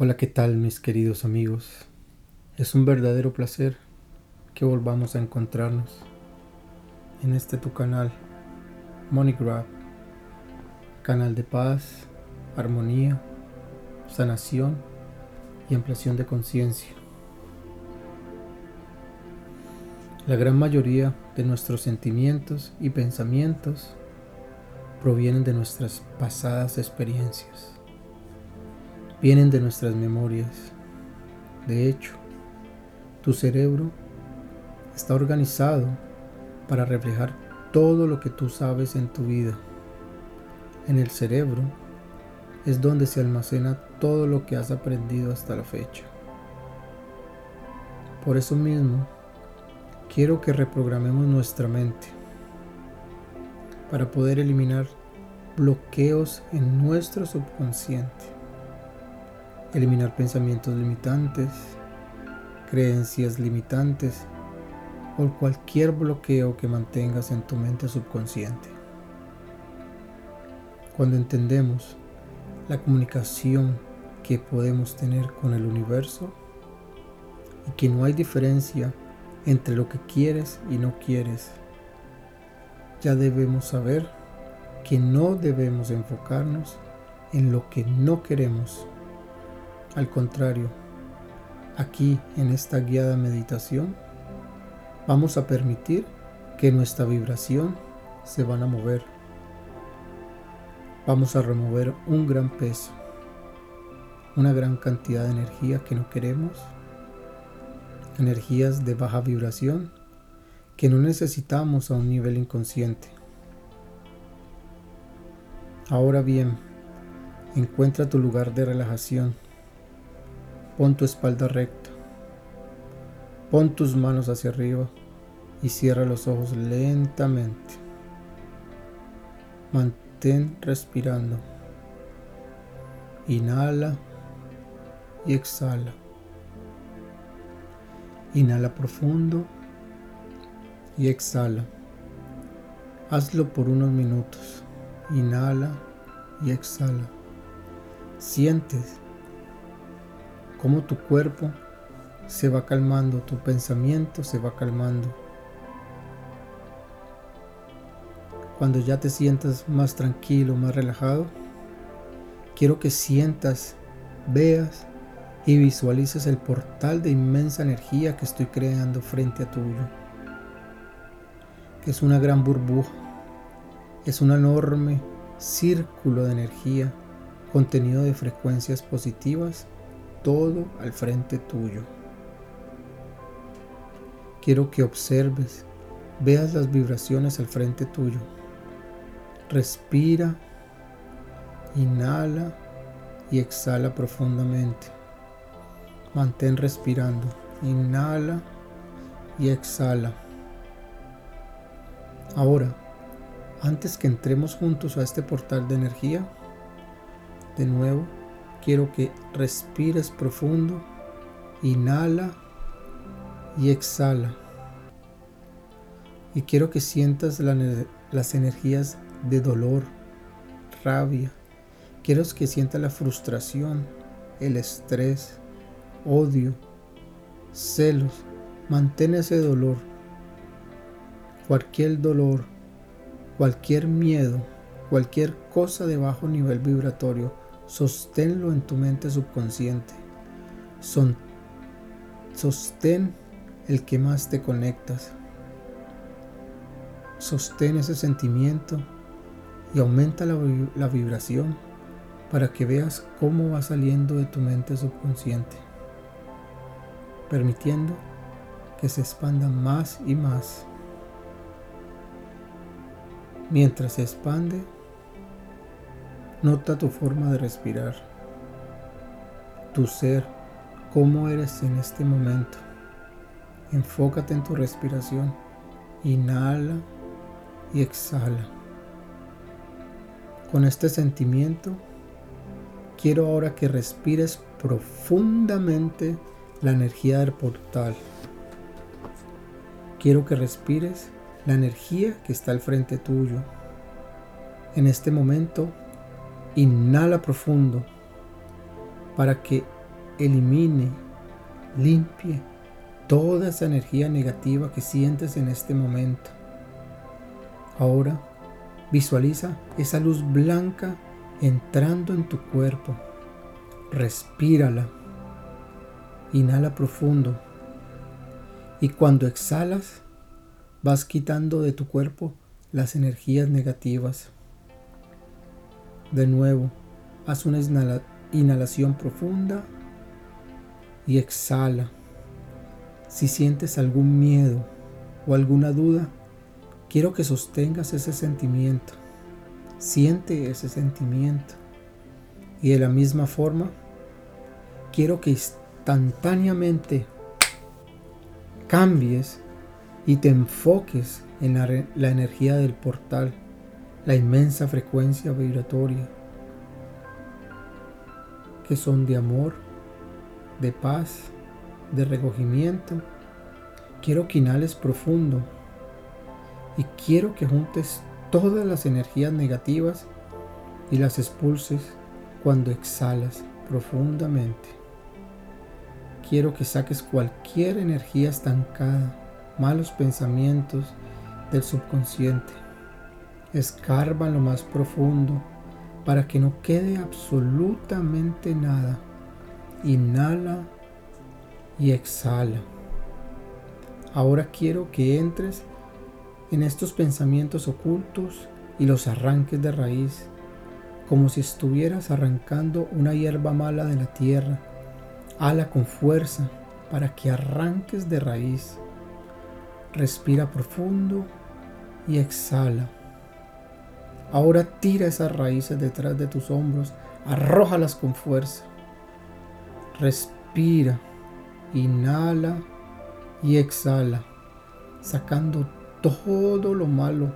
Hola, ¿qué tal mis queridos amigos? Es un verdadero placer que volvamos a encontrarnos en este tu canal, MoneyGrab, canal de paz, armonía, sanación y ampliación de conciencia. La gran mayoría de nuestros sentimientos y pensamientos provienen de nuestras pasadas experiencias vienen de nuestras memorias. De hecho, tu cerebro está organizado para reflejar todo lo que tú sabes en tu vida. En el cerebro es donde se almacena todo lo que has aprendido hasta la fecha. Por eso mismo, quiero que reprogramemos nuestra mente para poder eliminar bloqueos en nuestro subconsciente eliminar pensamientos limitantes, creencias limitantes o cualquier bloqueo que mantengas en tu mente subconsciente. Cuando entendemos la comunicación que podemos tener con el universo y que no hay diferencia entre lo que quieres y no quieres, ya debemos saber que no debemos enfocarnos en lo que no queremos al contrario, aquí en esta guiada meditación vamos a permitir que nuestra vibración se van a mover. Vamos a remover un gran peso, una gran cantidad de energía que no queremos, energías de baja vibración que no necesitamos a un nivel inconsciente. Ahora bien, encuentra tu lugar de relajación Pon tu espalda recta. Pon tus manos hacia arriba y cierra los ojos lentamente. Mantén respirando. Inhala y exhala. Inhala profundo y exhala. Hazlo por unos minutos. Inhala y exhala. Sientes cómo tu cuerpo se va calmando, tu pensamiento se va calmando. Cuando ya te sientas más tranquilo, más relajado, quiero que sientas, veas y visualices el portal de inmensa energía que estoy creando frente a tuyo. Es una gran burbuja, es un enorme círculo de energía contenido de frecuencias positivas todo al frente tuyo. Quiero que observes, veas las vibraciones al frente tuyo. Respira, inhala y exhala profundamente. Mantén respirando. Inhala y exhala. Ahora, antes que entremos juntos a este portal de energía, de nuevo quiero que respires profundo, inhala y exhala. Y quiero que sientas las energías de dolor, rabia. Quiero que sientas la frustración, el estrés, odio, celos. Mantén ese dolor. Cualquier dolor, cualquier miedo, cualquier cosa de bajo nivel vibratorio Sosténlo en tu mente subconsciente. Son, sostén el que más te conectas. Sostén ese sentimiento y aumenta la, la vibración para que veas cómo va saliendo de tu mente subconsciente, permitiendo que se expanda más y más. Mientras se expande, Nota tu forma de respirar, tu ser, cómo eres en este momento. Enfócate en tu respiración. Inhala y exhala. Con este sentimiento, quiero ahora que respires profundamente la energía del portal. Quiero que respires la energía que está al frente tuyo. En este momento Inhala profundo para que elimine, limpie toda esa energía negativa que sientes en este momento. Ahora visualiza esa luz blanca entrando en tu cuerpo. Respírala. Inhala profundo. Y cuando exhalas, vas quitando de tu cuerpo las energías negativas. De nuevo, haz una inhalación profunda y exhala. Si sientes algún miedo o alguna duda, quiero que sostengas ese sentimiento. Siente ese sentimiento. Y de la misma forma, quiero que instantáneamente cambies y te enfoques en la, energía del portal, la inmensa frecuencia vibratoria, que son de amor, de paz, de recogimiento. Quiero que inhales profundo y quiero que juntes todas las energías negativas y las expulses cuando exhalas profundamente. Quiero que saques cualquier energía estancada, malos pensamientos del subconsciente. Escarba lo más profundo para que no quede absolutamente nada. Inhala y exhala. Ahora quiero que entres en estos pensamientos ocultos y los arranques de raíz, como si estuvieras arrancando una hierba mala de la tierra. Ala con fuerza para que arranques de raíz. Respira profundo y exhala. Ahora tira esas raíces detrás de tus hombros, arrójalas con fuerza. Respira, inhala y exhala, sacando todo lo malo.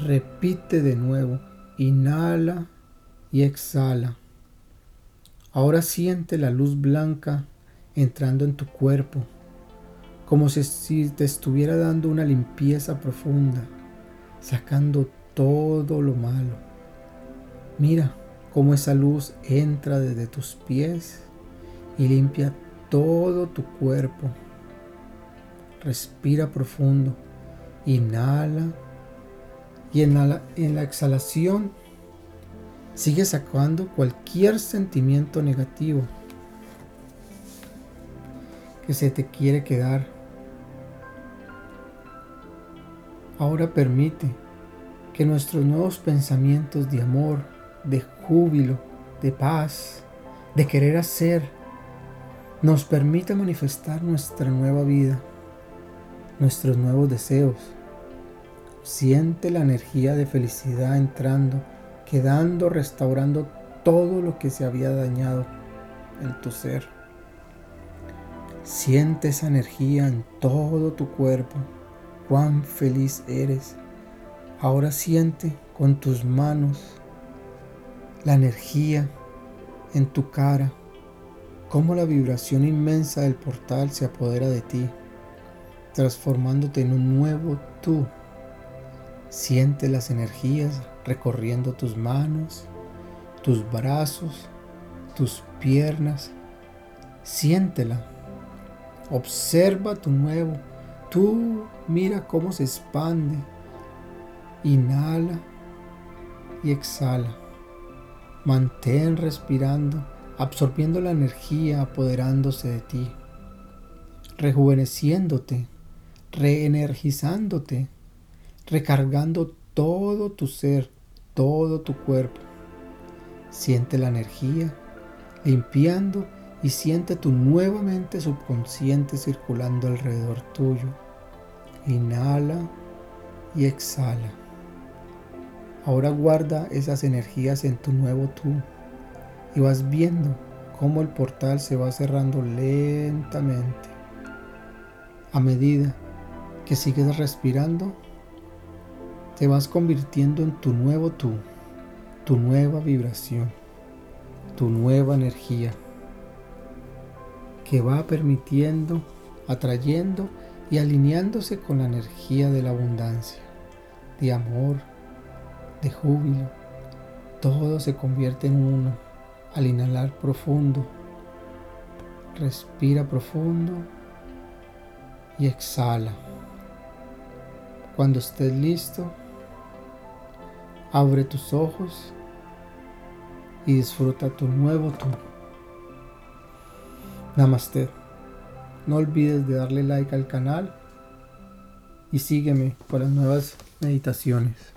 Repite de nuevo. Inhala y exhala. Ahora siente la luz blanca entrando en tu cuerpo, como si te estuviera dando una limpieza profunda, sacando todo lo malo. Mira cómo esa luz entra desde tus pies y limpia todo tu cuerpo. Respira profundo. Inhala. Y en la, exhalación sigue sacando cualquier sentimiento negativo que se te quiere quedar. Ahora permite que nuestros nuevos pensamientos de amor, de júbilo, de paz, de querer hacer, nos permita manifestar nuestra nueva vida, nuestros nuevos deseos, Siente la energía de felicidad entrando, quedando, restaurando todo lo que se había dañado en tu ser. Siente esa energía en todo tu cuerpo. Cuán feliz eres. Ahora siente con tus manos la energía en tu cara, cómo la vibración inmensa del portal se apodera de ti, transformándote en un nuevo tú Siente las energías recorriendo tus manos, tus brazos, tus piernas. Siéntela. Observa tu nuevo. Tú mira cómo se expande. Inhala y exhala. Mantén respirando, absorbiendo la energía, apoderándose de ti, rejuveneciéndote, reenergizándote recargando todo tu ser, todo tu cuerpo. Siente la energía, limpiando y siente tu nuevamente subconsciente circulando alrededor tuyo. Inhala y exhala. Ahora guarda esas energías en tu nuevo tú y vas viendo cómo el portal se va cerrando lentamente. A medida que sigues respirando, te vas convirtiendo en tu nuevo tú, tu nueva vibración, tu nueva energía, que va permitiendo, atrayendo y alineándose con la energía de la abundancia, de amor, de júbilo. Todo se convierte en uno al inhalar profundo Respira profundo y exhala. Cuando estés listo, abre tus ojos y disfruta tu nuevo tú. Namaste. No olvides de darle like al canal y sígueme para las nuevas meditaciones.